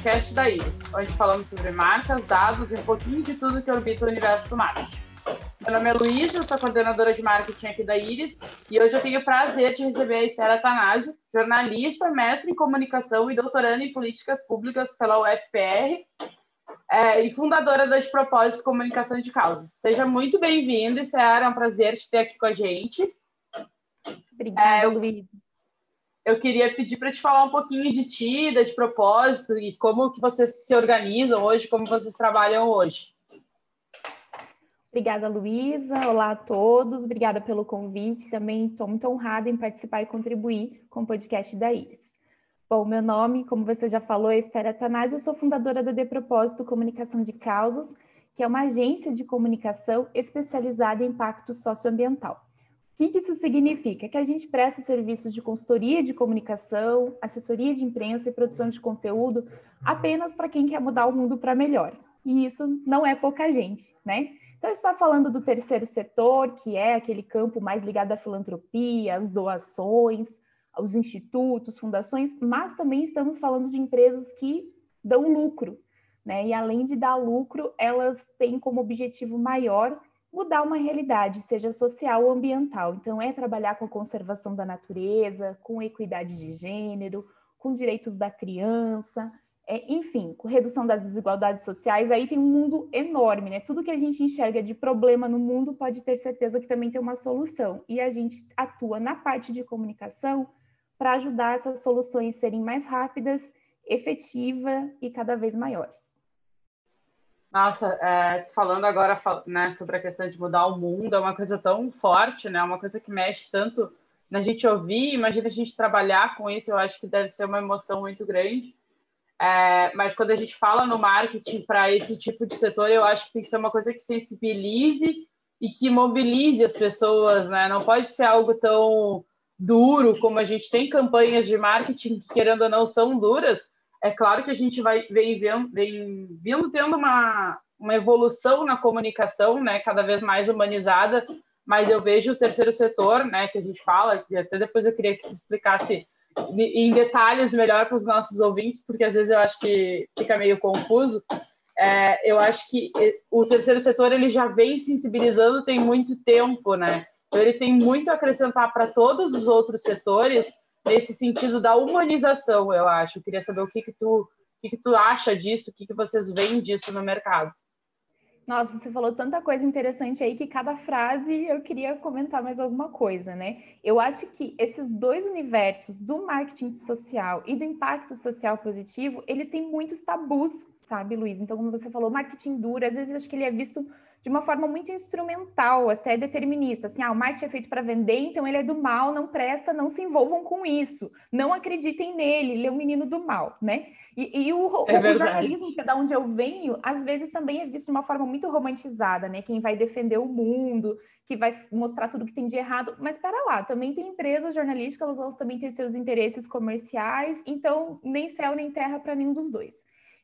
podcast da Iris, onde falamos sobre marcas, dados e um pouquinho de tudo que orbita o universo do marketing. Meu nome é Luísa, eu sou coordenadora de marketing aqui da Iris e hoje eu tenho o prazer de receber a Estela Atanásio, jornalista, mestre em comunicação e doutoranda em políticas públicas pela UFPR é, e fundadora da De Propósito Comunicação de Causas. Seja muito bem-vinda, Estela, é um prazer te ter aqui com a gente. Obrigada, é, Luísa eu queria pedir para te falar um pouquinho de ti, de propósito e como que vocês se organizam hoje, como vocês trabalham hoje. Obrigada, Luísa. Olá a todos. Obrigada pelo convite. Também estou muito honrada em participar e contribuir com o podcast da Iris. Bom, meu nome, como você já falou, é Esther Atanásio. Eu sou fundadora da De Propósito Comunicação de Causas, que é uma agência de comunicação especializada em impacto socioambiental que, que isso significa? Que a gente presta serviços de consultoria de comunicação, assessoria de imprensa e produção de conteúdo apenas para quem quer mudar o mundo para melhor. E isso não é pouca gente, né? Então, está falando do terceiro setor, que é aquele campo mais ligado à filantropia, às doações, aos institutos, fundações, mas também estamos falando de empresas que dão lucro, né? E além de dar lucro, elas têm como objetivo maior mudar uma realidade, seja social ou ambiental. Então, é trabalhar com a conservação da natureza, com equidade de gênero, com direitos da criança, é, enfim, com redução das desigualdades sociais. Aí tem um mundo enorme, né? Tudo que a gente enxerga de problema no mundo pode ter certeza que também tem uma solução. E a gente atua na parte de comunicação para ajudar essas soluções serem mais rápidas, efetivas e cada vez maiores. Nossa, é, falando agora né, sobre a questão de mudar o mundo, é uma coisa tão forte, né? Uma coisa que mexe tanto na gente ouvir, imagina a gente trabalhar com isso, eu acho que deve ser uma emoção muito grande. É, mas quando a gente fala no marketing para esse tipo de setor, eu acho que tem que ser uma coisa que sensibilize e que mobilize as pessoas, né? Não pode ser algo tão duro como a gente tem campanhas de marketing que, querendo ou não, são duras, é claro que a gente vai vem, vem, vem vindo tendo uma, uma evolução na comunicação, né, cada vez mais humanizada, mas eu vejo o terceiro setor, né, que a gente fala, que até depois eu queria que você explicasse em detalhes melhor para os nossos ouvintes, porque às vezes eu acho que fica meio confuso. É, eu acho que o terceiro setor ele já vem sensibilizando tem muito tempo, né? Então, ele tem muito a acrescentar para todos os outros setores nesse sentido da humanização, eu acho. Eu queria saber o que que tu, o que que tu acha disso, o que que vocês veem disso no mercado. Nossa, você falou tanta coisa interessante aí que cada frase eu queria comentar mais alguma coisa, né? Eu acho que esses dois universos do marketing social e do impacto social positivo, eles têm muitos tabus, sabe, Luiz? Então, como você falou, marketing duro, às vezes acho que ele é visto de uma forma muito instrumental, até determinista. Assim, ah, o marketing é feito para vender, então ele é do mal, não presta, não se envolvam com isso. Não acreditem nele, ele é o menino do mal, né? E, e o, é o, jornalismo, que é da onde eu venho, às vezes também é visto de uma forma muito romantizada, né? Quem vai defender o mundo, que vai mostrar tudo que tem de errado. Mas espera lá, também tem empresas jornalísticas, elas também têm seus interesses comerciais, então nem céu nem terra para nenhum dos dois.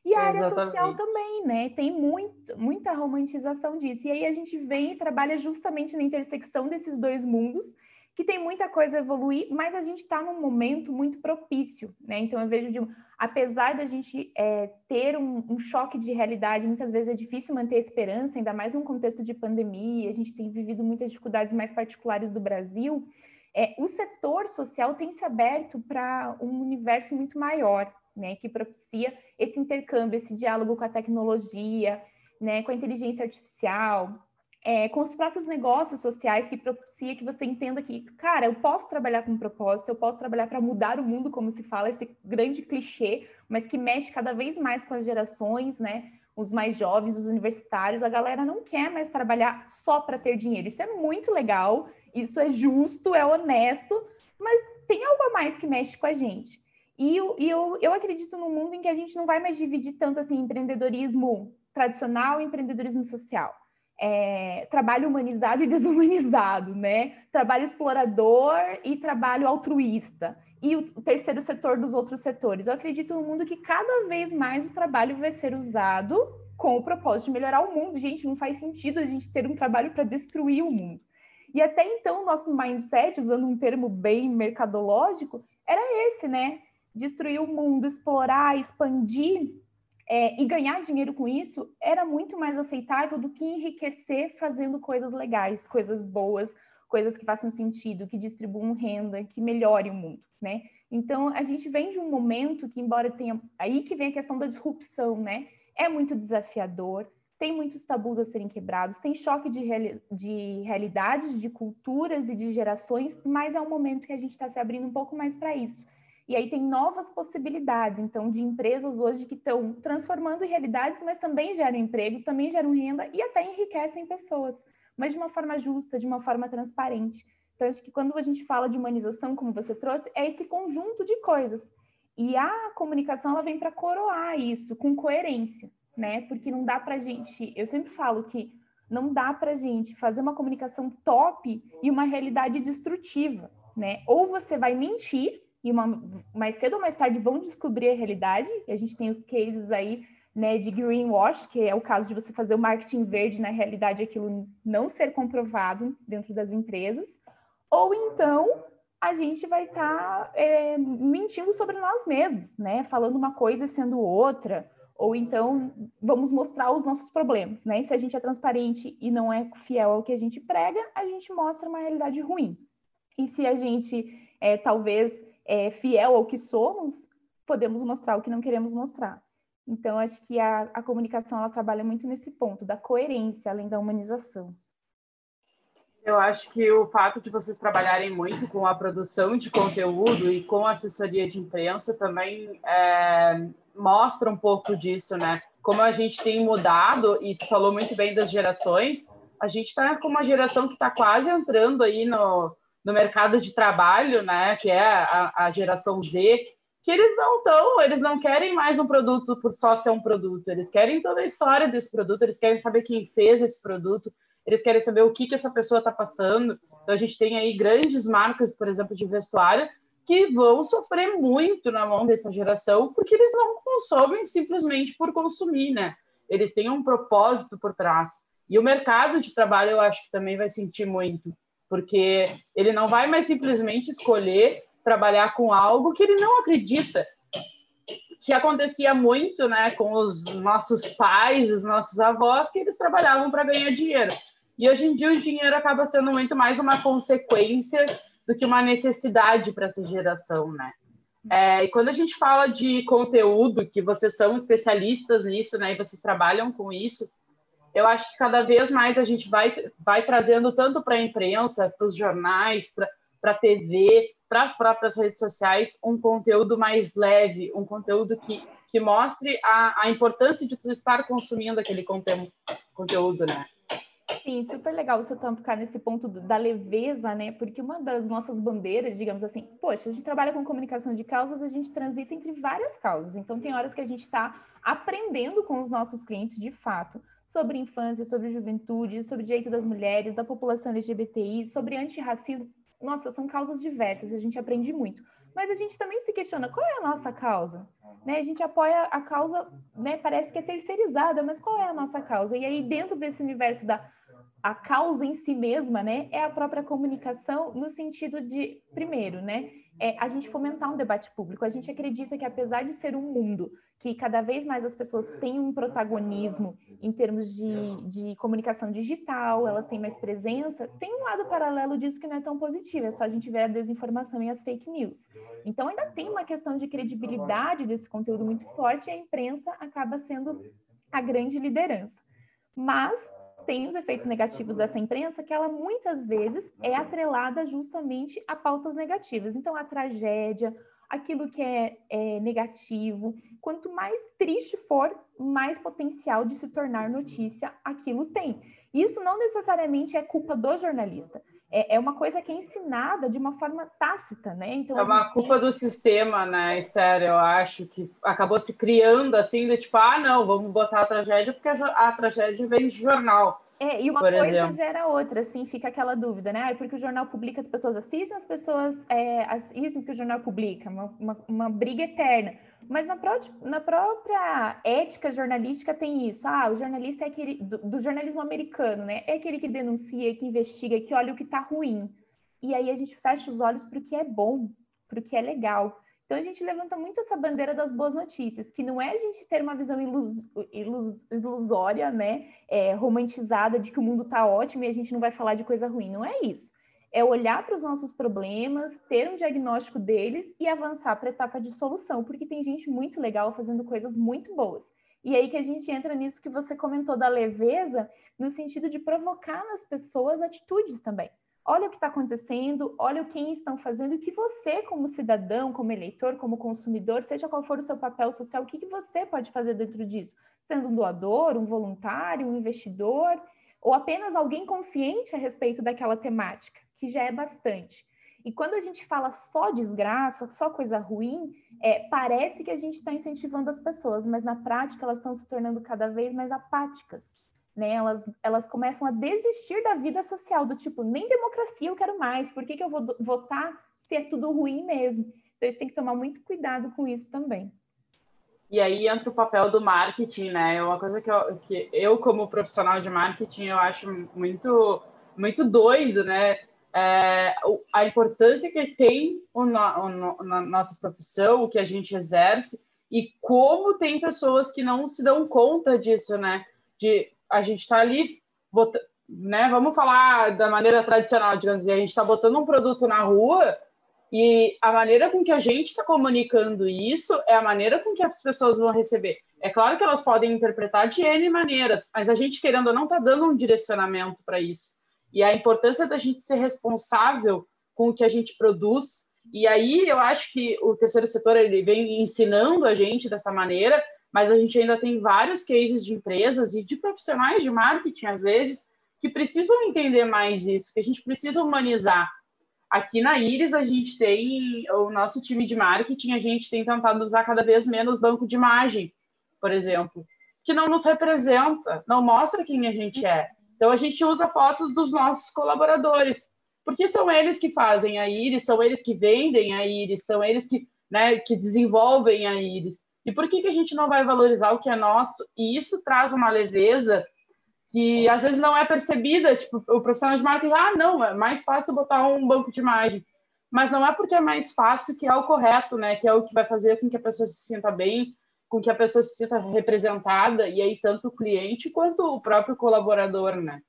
E a área Exatamente. social também, né? Tem muito, muita romantização disso. E aí a gente vem e trabalha justamente na intersecção desses dois mundos, que tem muita coisa a evoluir, mas a gente está num momento muito propício, né? Então eu vejo de, apesar da gente é, ter um, um, choque de realidade, muitas vezes é difícil manter a esperança, ainda mais num contexto de pandemia, a gente tem vivido muitas dificuldades mais particulares do Brasil. É, o setor social tem se aberto para um universo muito maior, né, que propicia esse intercâmbio, esse diálogo com a tecnologia, né, com a inteligência artificial, é, com os próprios negócios sociais que propicia que você entenda que, cara, eu posso trabalhar com um propósito, eu posso trabalhar para mudar o mundo, como se fala, esse grande clichê, mas que mexe cada vez mais com as gerações, né? Os mais jovens, os universitários, a galera não quer mais trabalhar só para ter dinheiro. Isso é muito legal, isso é justo, é honesto, mas tem algo a mais que mexe com a gente. E, eu, e eu, eu acredito num mundo em que a gente não vai mais dividir tanto assim empreendedorismo tradicional e empreendedorismo social. É, trabalho humanizado e desumanizado, né? Trabalho explorador e trabalho altruísta. E o terceiro setor dos outros setores. Eu acredito num mundo que cada vez mais o trabalho vai ser usado com o propósito de melhorar o mundo. Gente, não faz sentido a gente ter um trabalho para destruir o mundo. E até então, o nosso mindset, usando um termo bem mercadológico, era esse, né? Destruir o mundo, explorar, expandir é, e ganhar dinheiro com isso era muito mais aceitável do que enriquecer fazendo coisas legais, coisas boas, coisas que façam sentido, que distribuam renda, que melhore o mundo, né? Então, a gente vem de um momento que, embora tenha... Aí que vem a questão da disrupção, né? É muito desafiador, tem muitos tabus a serem quebrados, tem choque de, reali de realidades, de culturas e de gerações, mas é um momento que a gente está se abrindo um pouco mais para isso. E aí tem novas possibilidades, então, de empresas hoje que estão transformando realidades, mas também geram empregos, também geram renda e até enriquecem pessoas, mas de uma forma justa, de uma forma transparente. Então, acho que quando a gente fala de humanização, como você trouxe, é esse conjunto de coisas. E a comunicação, ela vem para coroar isso com coerência, né? Porque não dá para gente, eu sempre falo que não dá para gente fazer uma comunicação top e uma realidade destrutiva, né? Ou você vai mentir e uma, mais cedo ou mais tarde vão descobrir a realidade. E a gente tem os cases aí né, de greenwash, que é o caso de você fazer o marketing verde, na realidade aquilo não ser comprovado dentro das empresas. Ou então a gente vai estar tá, é, mentindo sobre nós mesmos, né? Falando uma coisa sendo outra. Ou então vamos mostrar os nossos problemas, né? E se a gente é transparente e não é fiel ao que a gente prega, a gente mostra uma realidade ruim. E se a gente é, talvez é, fiel ao que somos, podemos mostrar o que não queremos mostrar. Então, acho que a, a comunicação ela trabalha muito nesse ponto da coerência, além da humanização. Eu acho que o fato de vocês trabalharem muito com a produção de conteúdo e com a assessoria de imprensa também é, mostra um pouco disso, né? Como a gente tem mudado, e tu falou muito bem das gerações, a gente está com uma geração que está quase entrando aí no, no mercado de trabalho, né, que é a, a geração Z, que eles não estão, eles não querem mais um produto por só ser um produto, eles querem toda a história desse produto, eles querem saber quem fez esse produto, eles querem saber o que, que essa pessoa está passando. Então, a gente tem aí grandes marcas, por exemplo, de vestuário, que vão sofrer muito na mão dessa geração, porque eles não consomem simplesmente por consumir, né? Eles têm um propósito por trás. E o mercado de trabalho, eu acho que também vai sentir muito porque ele não vai mais simplesmente escolher trabalhar com algo que ele não acredita. Que acontecia muito, né, com os nossos pais, os nossos avós, que eles trabalhavam para ganhar dinheiro. E hoje em dia o dinheiro acaba sendo muito mais uma consequência do que uma necessidade para essa geração, né? É, e quando a gente fala de conteúdo, que vocês são especialistas nisso, né, e vocês trabalham com isso, eu acho que cada vez mais a gente vai, vai trazendo tanto para a imprensa, para os jornais, para a TV, para as próprias redes sociais, um conteúdo mais leve, um conteúdo que, que mostre a, a importância de tu estar consumindo aquele conteúdo, conteúdo, né? Sim, super legal você tocar nesse ponto da leveza, né? Porque uma das nossas bandeiras, digamos assim, poxa, a gente trabalha com comunicação de causas, a gente transita entre várias causas. Então, tem horas que a gente está aprendendo com os nossos clientes de fato sobre infância, sobre juventude, sobre direito das mulheres, da população LGBTI, sobre antirracismo. Nossa, são causas diversas, a gente aprende muito. Mas a gente também se questiona qual é a nossa causa? Né? A gente apoia a causa, né? parece que é terceirizada, mas qual é a nossa causa? E aí, dentro desse universo da a causa em si mesma, né, é a própria comunicação no sentido de, primeiro, né, é a gente fomentar um debate público. A gente acredita que apesar de ser um mundo que cada vez mais as pessoas têm um protagonismo em termos de, de comunicação digital, elas têm mais presença, tem um lado paralelo disso que não é tão positivo, é só a gente ver a desinformação e as fake news. Então ainda tem uma questão de credibilidade desse conteúdo muito forte e a imprensa acaba sendo a grande liderança. Mas tem os efeitos negativos dessa imprensa, que ela muitas vezes é atrelada justamente a pautas negativas. Então, a tragédia, aquilo que é, é, negativo, quanto mais triste for, mais potencial de se tornar notícia aquilo tem. Isso não necessariamente é culpa do jornalista. É, é uma coisa que é ensinada de uma forma tácita, né? Então, é uma culpa do sistema, né, Esther? Eu acho que acabou se criando assim, de tipo, ah, não, vamos botar a tragédia porque a, a tragédia vem de jornal. É, e uma coisa exemplo. gera outra, assim, fica aquela dúvida, né? Ah, porque o jornal publica, as pessoas assistem, as pessoas é, assistem porque o jornal publica, uma, uma, uma briga eterna. Mas na, pró na, própria ética jornalística tem isso. Ah, o jornalista é aquele, do, do jornalismo americano, né? É aquele que denuncia, que investiga, que olha o que está ruim. E aí a gente fecha os olhos para o que é bom, para o que é legal. Então a gente levanta muito essa bandeira das boas notícias, que não é a gente ter uma visão ilus, ilus, ilusória, né, é, romantizada de que o mundo está ótimo e a gente não vai falar de coisa ruim. Não é isso. É olhar para os nossos problemas, ter um diagnóstico deles e avançar para a etapa de solução, porque tem gente muito legal fazendo coisas muito boas. E aí que a gente entra nisso que você comentou da leveza, no sentido de provocar nas pessoas atitudes também olha o que está acontecendo, olha o que estão fazendo, o que você, como cidadão, como eleitor, como consumidor, seja qual for o seu papel social, o que, que você pode fazer dentro disso? Sendo um doador, um voluntário, um investidor, ou apenas alguém consciente a respeito daquela temática, que já é bastante. E quando a gente fala só desgraça, só coisa ruim, é, parece que a gente está incentivando as pessoas, mas na prática elas estão se tornando cada vez mais apáticas né? Elas, elas começam a desistir da vida social, do tipo, nem democracia eu quero mais, por que, que eu vou votar se é tudo ruim mesmo? Então a gente tem que tomar muito cuidado com isso também. E aí entra o papel do marketing, né? É uma coisa que eu, que eu como profissional de marketing, eu acho muito, muito doido, né? É, a importância que tem o, no, o, na nossa profissão, o que a gente exerce, e como tem pessoas que não se dão conta disso, né? De a gente está ali, né? Vamos falar da maneira tradicional, digamos assim, a gente está botando um produto na rua e a maneira com que a gente está comunicando isso é a maneira com que as pessoas vão receber. É claro que elas podem interpretar de N maneiras, mas a gente, querendo ou não, está dando um direcionamento para isso. E a importância da gente ser responsável com o que a gente produz. E aí eu acho que o terceiro setor ele vem ensinando a gente dessa maneira, mas a gente ainda tem vários cases de empresas e de profissionais de marketing, às vezes, que precisam entender mais isso, que a gente precisa humanizar. Aqui na Iris, a gente tem, o nosso time de marketing, a gente tem tentado usar cada vez menos banco de imagem, por exemplo, que não nos representa, não mostra quem a gente é. Então, a gente usa fotos dos nossos colaboradores, porque são eles que fazem a Iris, são eles que vendem a Iris, são eles que, né, que desenvolvem a Iris. E por que, que a gente não vai valorizar o que é nosso? E isso traz uma leveza que às vezes não é percebida. Tipo, o profissional de marketing, ah, não, é mais fácil botar um banco de imagem. Mas não é porque é mais fácil que é o correto, né? Que é o que vai fazer com que a pessoa se sinta bem, com que a pessoa se sinta representada, e aí tanto o cliente quanto o próprio colaborador, né?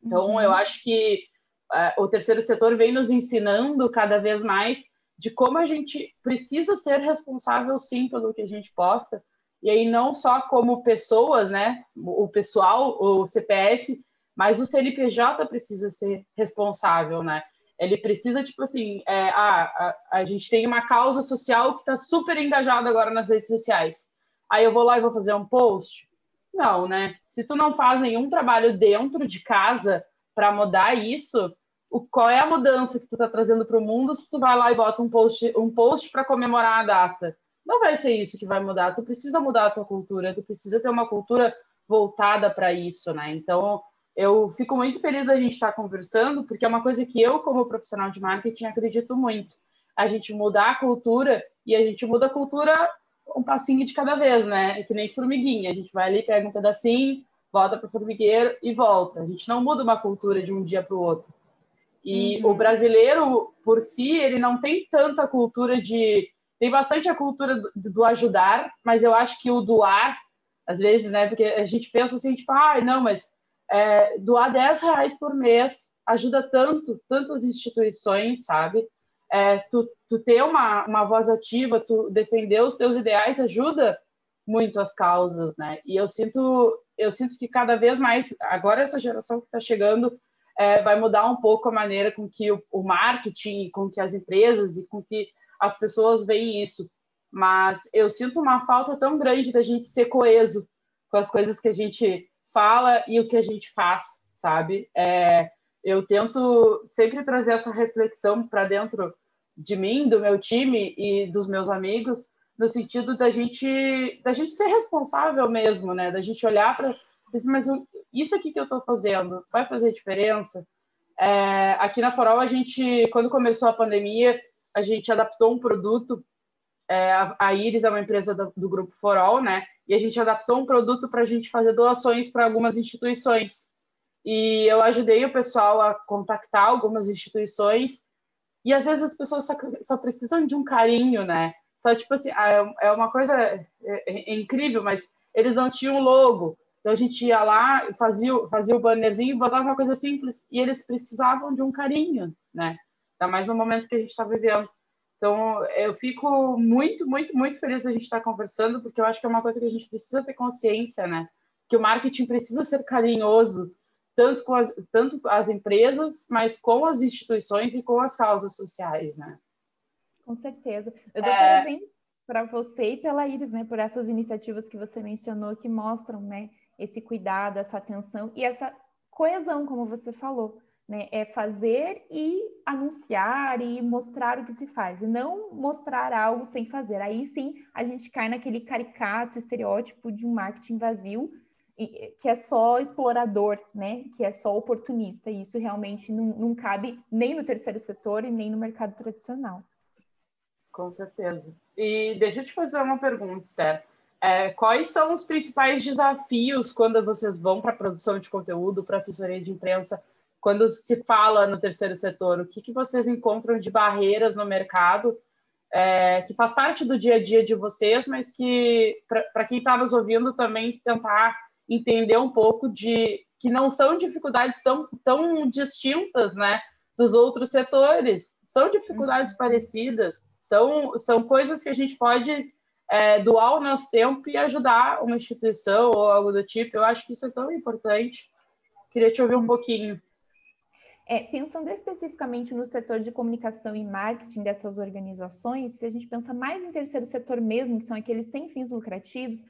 Então, uhum. eu acho que uh, o terceiro setor vem nos ensinando cada vez mais de como a gente precisa ser responsável sim pelo que a gente posta, e aí não só como pessoas, né, o pessoal, o CPF, mas o CNPJ precisa ser responsável, né? Ele precisa, tipo assim, é, a, a, a gente tem uma causa social que está super engajada agora nas redes sociais. Aí eu vou lá e vou fazer um post? Não, né? Se tu não faz nenhum trabalho dentro de casa para mudar isso, o, qual é a mudança que tu está trazendo para o mundo se tu vai lá e bota um post, um post para comemorar a data. Não vai ser isso que vai mudar. Tu precisa mudar a tua cultura, tu precisa ter uma cultura voltada para isso, né? Então, eu fico muito feliz da gente estar tá conversando, porque é uma coisa que eu, como profissional de marketing, acredito muito. A gente mudar a cultura e a gente muda a cultura um passinho de cada vez, né? É que nem formiguinha. A gente vai ali, pega um pedacinho, volta para o formigueiro e volta. A gente não muda uma cultura de um dia para o outro. E uhum. o brasileiro, por si, ele não tem tanta cultura de. Tem bastante a cultura do, do, ajudar, mas eu acho que o doar, às vezes, né? Porque a gente pensa assim, tipo, ah, não, mas é, doar 10 reais por mês ajuda tanto, tantas instituições, sabe? É, tu, tu ter uma, uma voz ativa, tu defender os teus ideais ajuda muito as causas, né? E eu sinto, eu sinto que cada vez mais, agora essa geração que está chegando, é, vai mudar um pouco a maneira com que o, o marketing, com que as empresas e com que as pessoas veem isso. Mas eu sinto uma falta tão grande da gente ser coeso com as coisas que a gente fala e o que a gente faz, sabe? É, eu tento sempre trazer essa reflexão para dentro de mim, do meu time e dos meus amigos, no sentido da gente da gente ser responsável mesmo, né? Da gente olhar para mas isso aqui que eu estou fazendo vai fazer diferença? É, aqui na Forol, a gente, quando começou a pandemia, a gente adaptou um produto. É, a Iris é uma empresa do, do grupo Forol, né? E a gente adaptou um produto para a gente fazer doações para algumas instituições. E eu ajudei o pessoal a contactar algumas instituições. E às vezes as pessoas só, só precisam de um carinho, né? Só, tipo assim, é, é uma coisa é, é incrível, mas eles não tinham logo. Então a gente ia lá, fazia, fazia o bannerzinho, botava uma coisa simples, e eles precisavam de um carinho, né? Ainda mais no momento que a gente está vivendo. Então, eu fico muito, muito, muito feliz da gente estar conversando, porque eu acho que é uma coisa que a gente precisa ter consciência, né? Que o marketing precisa ser carinhoso, tanto com as, tanto as empresas, mas com as instituições e com as causas sociais, né? Com certeza. Eu dou é... parabéns para você e pela Iris, né? Por essas iniciativas que você mencionou, que mostram, né? Esse cuidado, essa atenção e essa coesão, como você falou né? É fazer e anunciar e mostrar o que se faz, e não mostrar algo sem fazer. Aí sim a gente cai naquele caricato estereótipo de um marketing vazio, que é só explorador, né? Que é só oportunista. E isso realmente não, não cabe nem no terceiro setor e nem no mercado tradicional. Com certeza. E deixa eu te fazer uma pergunta, Esther. É, quais são os principais desafios quando vocês vão para a produção de conteúdo, para assessoria de imprensa? quando se fala no terceiro setor, o que, que vocês encontram de barreiras no mercado é, que faz parte do dia a dia de vocês, mas que, para quem está nos ouvindo, também tentar entender um pouco de que não são dificuldades tão, tão distintas né, dos outros setores, são dificuldades uhum. parecidas, são, são coisas que a gente pode é, doar o nosso tempo e ajudar uma instituição ou algo do tipo. Eu acho que isso é tão importante. Queria te ouvir um pouquinho. É, pensando especificamente no setor de comunicação e marketing dessas organizações, se a gente pensa mais em terceiro setor mesmo, que são aqueles sem fins lucrativos,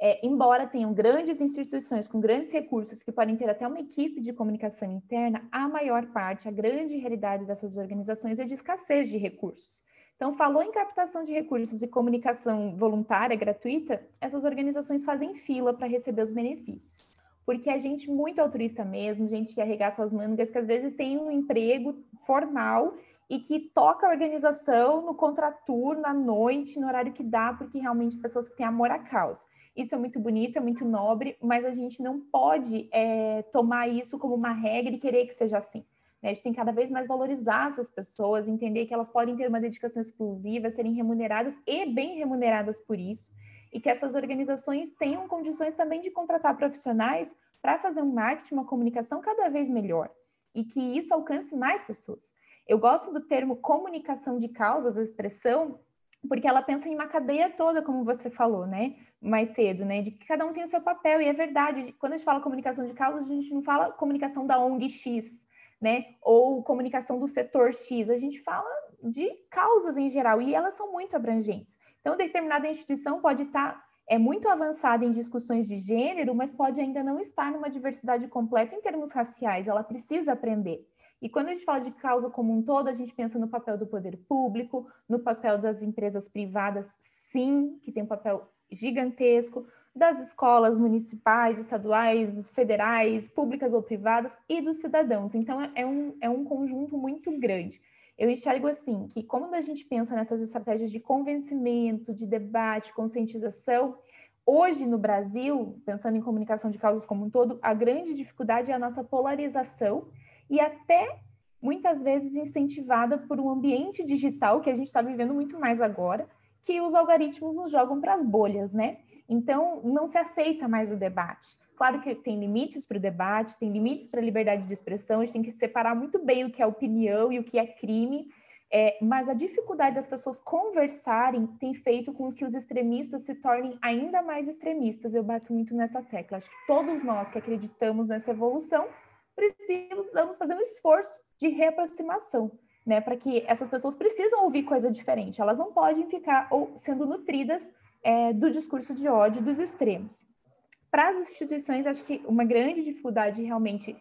é, embora tenham grandes instituições com grandes recursos que podem ter até uma equipe de comunicação interna, a maior parte, a grande realidade dessas organizações é de escassez de recursos. Então, falou em captação de recursos e comunicação voluntária, gratuita, essas organizações fazem fila para receber os benefícios porque a gente muito altruísta mesmo, gente que arregaça as mangas, que às vezes tem um emprego formal e que toca a organização no contraturno, à noite, no horário que dá, porque realmente pessoas que têm amor à causa. Isso é muito bonito, é muito nobre, mas a gente não pode é, tomar isso como uma regra e querer que seja assim. Né? A gente tem cada vez mais valorizar essas pessoas, entender que elas podem ter uma dedicação exclusiva, serem remuneradas e bem remuneradas por isso e que essas organizações tenham condições também de contratar profissionais para fazer um marketing, uma comunicação cada vez melhor e que isso alcance mais pessoas. Eu gosto do termo comunicação de causas, a expressão, porque ela pensa em uma cadeia toda, como você falou, né, mais cedo, né, de que cada um tem o seu papel, e é verdade, quando a gente fala comunicação de causas, a gente não fala comunicação da ONG X, né, ou comunicação do setor X, a gente fala de causas em geral, e elas são muito abrangentes. Então, determinada instituição pode estar tá, é muito avançada em discussões de gênero, mas pode ainda não estar numa diversidade completa em termos raciais, ela precisa aprender. E quando a gente fala de causa como um todo, a gente pensa no papel do poder público, no papel das empresas privadas, sim, que tem um papel gigantesco, das escolas municipais, estaduais, federais, públicas ou privadas, e dos cidadãos. Então, é um, é um conjunto muito grande. Eu enxergo assim que quando a gente pensa nessas estratégias de convencimento, de debate, conscientização, hoje no Brasil, pensando em comunicação de causas como um todo, a grande dificuldade é a nossa polarização e até muitas vezes incentivada por um ambiente digital que a gente está vivendo muito mais agora, que os algoritmos nos jogam para as bolhas, né? Então, não se aceita mais o debate. Claro que tem limites para o debate, tem limites para a liberdade de expressão, a gente tem que separar muito bem o que é opinião e o que é crime, é, mas a dificuldade das pessoas conversarem tem feito com que os extremistas se tornem ainda mais extremistas. Eu bato muito nessa tecla. Acho que todos nós que acreditamos nessa evolução precisamos fazer um esforço de reaproximação, né? Para que essas pessoas precisam ouvir coisa diferente. Elas não podem ficar ou sendo nutridas é, do discurso de ódio dos extremos. Para as instituições, acho que uma grande dificuldade realmente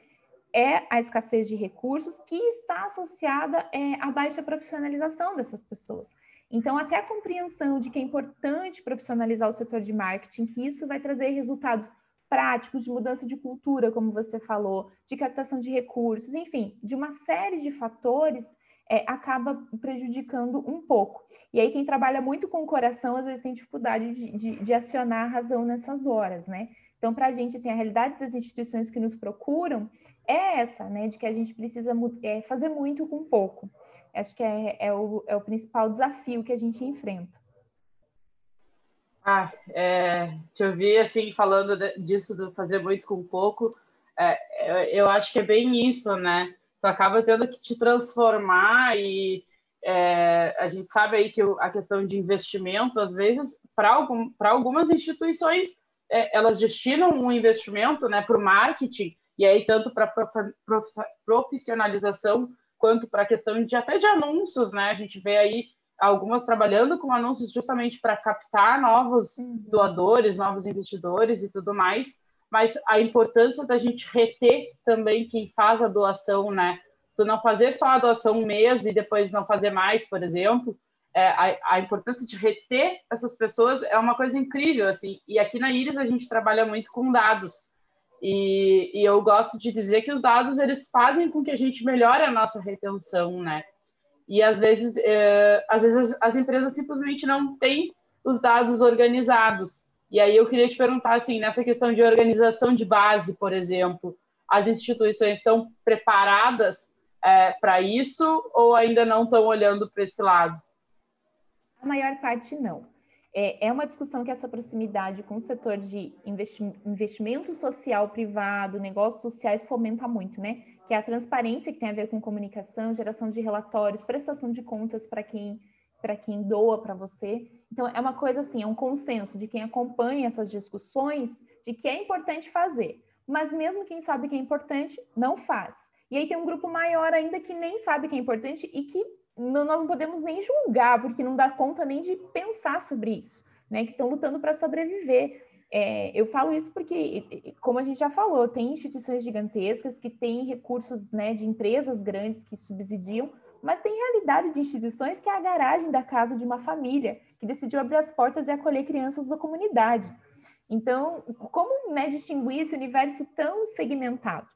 é a escassez de recursos que está associada é, à baixa profissionalização dessas pessoas. Então, até a compreensão de que é importante profissionalizar o setor de marketing, que isso vai trazer resultados práticos de mudança de cultura, como você falou, de captação de recursos, enfim, de uma série de fatores, é, acaba prejudicando um pouco. E aí, quem trabalha muito com o coração, às vezes tem dificuldade de, de, de acionar a razão nessas horas, né? Então, para a gente, assim, a realidade das instituições que nos procuram é essa, né, de que a gente precisa é, fazer muito com pouco. Acho que é, é, o, é o principal desafio que a gente enfrenta. Ah, é, te ouvir assim falando disso do fazer muito com pouco, é, eu acho que é bem isso, né? Tu acaba tendo que te transformar e é, a gente sabe aí que a questão de investimento, às vezes, para algum, algumas instituições, é, elas destinam um investimento né, para o marketing, e aí tanto para profissionalização quanto para a questão de até de anúncios, né? A gente vê aí algumas trabalhando com anúncios justamente para captar novos uhum. doadores, novos investidores e tudo mais, mas a importância da gente reter também quem faz a doação, né? Tu não fazer só a doação um mês e depois não fazer mais, por exemplo, é, a, a, importância de reter essas pessoas é uma coisa incrível, assim. E aqui na Iris a gente trabalha muito com dados. E, e eu gosto de dizer que os dados eles fazem com que a gente melhore a nossa retenção, né? E às vezes, é, às vezes as, empresas simplesmente não têm os dados organizados. E aí eu queria te perguntar assim, nessa questão de organização de base, por exemplo, as instituições estão preparadas é, para isso ou ainda não estão olhando para esse lado? A maior parte não. É, é uma discussão que essa proximidade com o setor de investimento social privado, negócios sociais fomenta muito, né? que é a transparência, que tem a ver com comunicação, geração de relatórios, prestação de contas para quem para quem doa para você. Então, é uma coisa assim, é um consenso de quem acompanha essas discussões de que é importante fazer. Mas mesmo quem sabe que é importante, não faz. E aí tem um grupo maior ainda que nem sabe que é importante e que nós não podemos nem julgar, porque não dá conta nem de pensar sobre isso, né? Que estão lutando para sobreviver. É, eu falo isso porque, como a gente já falou, tem instituições gigantescas que têm recursos né, de empresas grandes que subsidiam, mas tem realidade de instituições que é a garagem da casa de uma família que decidiu abrir as portas e acolher crianças da comunidade. Então, como né, distinguir esse universo tão segmentado?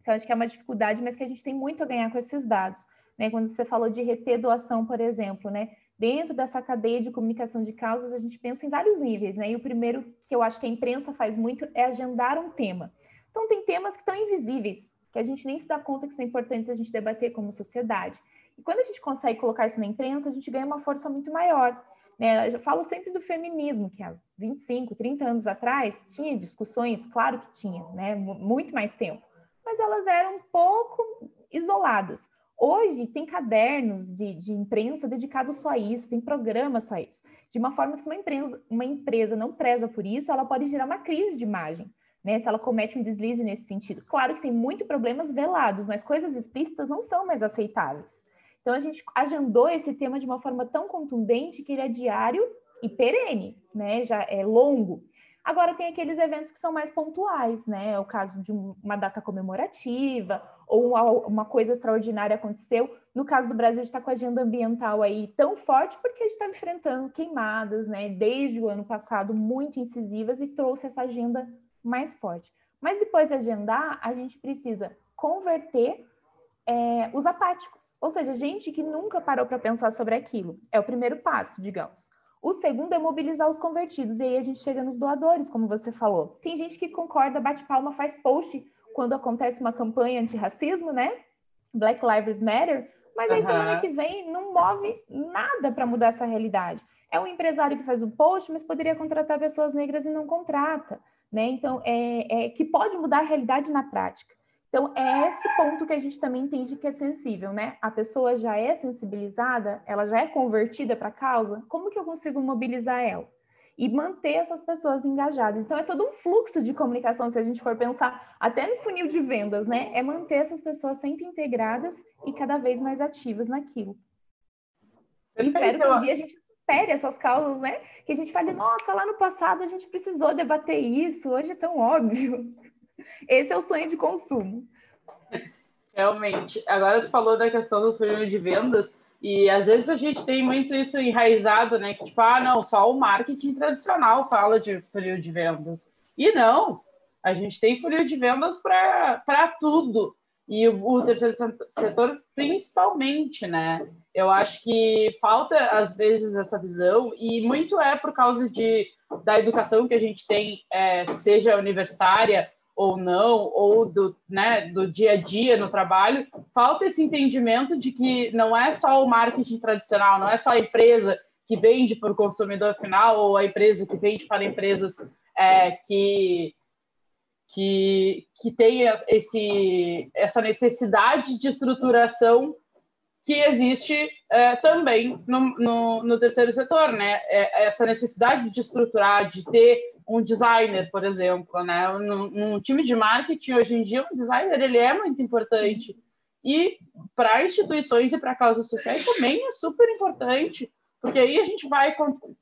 Então, acho que é uma dificuldade, mas que a gente tem muito a ganhar com esses dados. Né? Quando você falou de reter doação, por exemplo, né? dentro dessa cadeia de comunicação de causas, a gente pensa em vários níveis, né? E o primeiro que eu acho que a imprensa faz muito é agendar um tema. Então, tem temas que estão invisíveis, que a gente nem se dá conta que são importantes a gente debater como sociedade. E quando a gente consegue colocar isso na imprensa, a gente ganha uma força muito maior. Né? Eu falo sempre do feminismo, que há 25, 30 anos atrás tinha discussões, claro que tinha, né? muito mais tempo, mas elas eram um pouco isoladas. Hoje tem cadernos de, de imprensa dedicados só a isso, tem programas só a isso. De uma forma que se uma empresa, uma empresa não preza por isso, ela pode gerar uma crise de imagem, né? Se ela comete um deslize nesse sentido. Claro que tem muitos problemas velados, mas coisas explícitas não são mais aceitáveis. Então a gente agendou esse tema de uma forma tão contundente que ele é diário e perene, né? Já é longo. Agora tem aqueles eventos que são mais pontuais, né? É o caso de uma data comemorativa ou uma, coisa extraordinária aconteceu. No caso do Brasil, a gente está com a agenda ambiental aí tão forte porque a gente está enfrentando queimadas, né? Desde o ano passado, muito incisivas e trouxe essa agenda mais forte. Mas depois de agendar, a gente precisa converter é, os apáticos, ou seja, gente que nunca parou para pensar sobre aquilo. É o primeiro passo, digamos. O segundo é mobilizar os convertidos, e aí a gente chega nos doadores, como você falou. Tem gente que concorda, bate palma, faz post quando acontece uma campanha antirracismo, né? Black Lives Matter, mas aí uhum. semana que vem não move nada para mudar essa realidade. É um empresário que faz um post, mas poderia contratar pessoas negras e não contrata, né? Então, é, é que pode mudar a realidade na prática. Então, é esse ponto que a gente também entende que é sensível, né? A pessoa já é sensibilizada, ela já é convertida para a causa, como que eu consigo mobilizar ela? E manter essas pessoas engajadas. Então, é todo um fluxo de comunicação, se a gente for pensar até no funil de vendas, né? É manter essas pessoas sempre integradas e cada vez mais ativas naquilo. E espero que um dia a gente supere essas causas, né? Que a gente fale, nossa, lá no passado a gente precisou debater isso, hoje é tão óbvio. Esse é o sonho de consumo. Realmente. Agora tu falou da questão do funil de vendas e às vezes a gente tem muito isso enraizado, né? Que tipo, ah, não, só o marketing tradicional fala de funil de vendas. E não, a gente tem funil de vendas para tudo. E o, o terceiro setor principalmente, né? Eu acho que falta, às vezes, essa visão, e muito é por causa de, da educação que a gente tem, é, seja universitária ou não, ou do, né, do dia a dia no trabalho, falta esse entendimento de que não é só o marketing tradicional, não é só a empresa que vende para o consumidor final ou a empresa que vende para empresas é, que, que, que tem esse, essa necessidade de estruturação que existe é, também no, no, no, terceiro setor, né? É, essa necessidade de estruturar, de ter um designer, por exemplo, né? Num, num time de marketing hoje em dia, um designer ele é muito importante e para instituições e para causas sociais também é super importante, porque aí a gente vai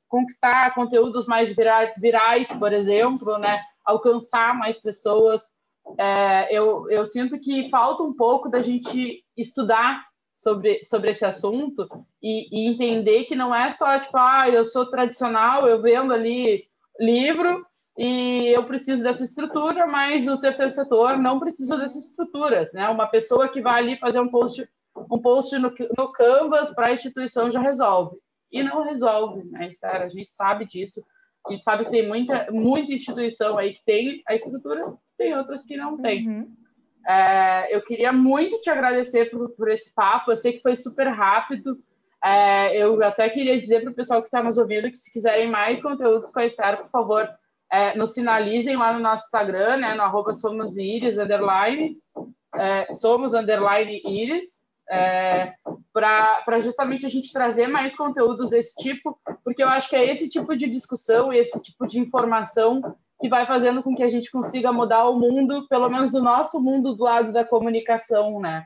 conquistar conteúdos mais virais, por exemplo, né? Alcançar mais pessoas. É, eu, eu sinto que falta um pouco da gente estudar sobre, sobre esse assunto e, e, entender que não é só tipo, ah, eu sou tradicional, eu vendo ali livro e eu preciso dessa estrutura, mas o terceiro setor não precisa dessas estruturas, né? Uma pessoa que vai ali fazer um post, um post no, no Canvas para a instituição já resolve. E não resolve, né, Esther? A gente sabe disso. A gente sabe que tem muita, muita instituição aí que tem a estrutura, tem outras que não tem. Uhum. É, eu queria muito te agradecer por, por, esse papo. Eu sei que foi super rápido. É, eu até queria dizer para o pessoal que está nos ouvindo que se quiserem mais conteúdos com a Esther, por favor, é, nos sinalizem lá no nosso Instagram, né, no arroba somos underline, é, somos underline iris, é, para justamente a gente trazer mais conteúdos desse tipo, porque eu acho que é esse tipo de discussão e esse tipo de informação que vai fazendo com que a gente consiga mudar o mundo, pelo menos o nosso mundo do lado da comunicação, né?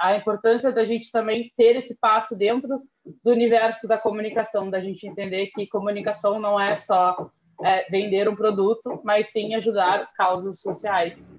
A importância da gente também ter esse passo dentro do universo da comunicação, da gente entender que comunicação não é só é, vender um produto, mas sim ajudar causas sociais.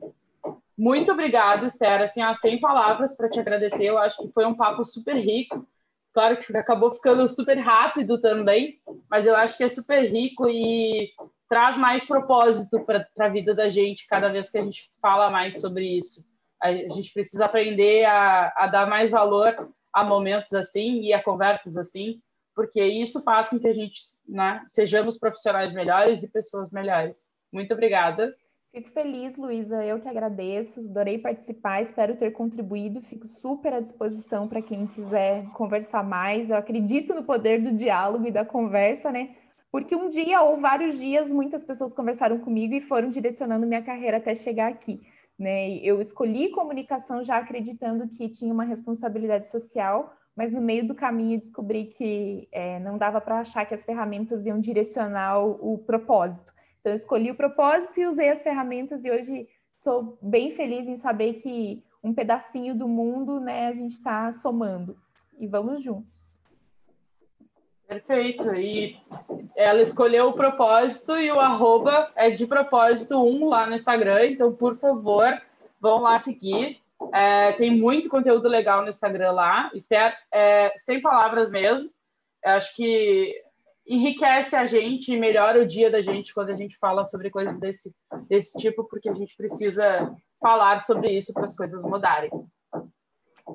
Muito obrigada, Esther. Assim, 100 palavras para te agradecer. Eu acho que foi um papo super rico. Claro que acabou ficando super rápido também, mas eu acho que é super rico e traz mais propósito para a vida da gente cada vez que a gente fala mais sobre isso. A gente precisa aprender a, a dar mais valor a momentos assim e a conversas assim, porque isso faz com que a gente né, sejamos profissionais melhores e pessoas melhores. Muito obrigada. Fico feliz, Luísa. Eu que agradeço. Adorei participar. Espero ter contribuído. Fico super à disposição para quem quiser conversar mais. Eu acredito no poder do diálogo e da conversa, né? Porque um dia ou vários dias muitas pessoas conversaram comigo e foram direcionando minha carreira até chegar aqui. Né? Eu escolhi comunicação já acreditando que tinha uma responsabilidade social, mas no meio do caminho descobri que é, não dava para achar que as ferramentas iam direcionar o, o, propósito. Então, eu escolhi o propósito e usei as ferramentas, e hoje estou bem feliz em saber que um pedacinho do mundo né, a gente está somando. E vamos juntos. Perfeito. E ela escolheu o propósito e o arroba é de propósito 1 lá no Instagram. Então, por favor, vão lá seguir. É, tem muito conteúdo legal no Instagram lá. Esther, é, sem palavras mesmo. Eu acho que enriquece a gente e melhora o dia da gente quando a gente fala sobre coisas desse, desse tipo, porque a gente precisa falar sobre isso para as coisas mudarem.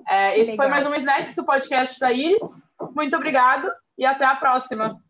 É, esse legal. foi mais um Snacks, o podcast da Iris. Muito obrigada e até a próxima.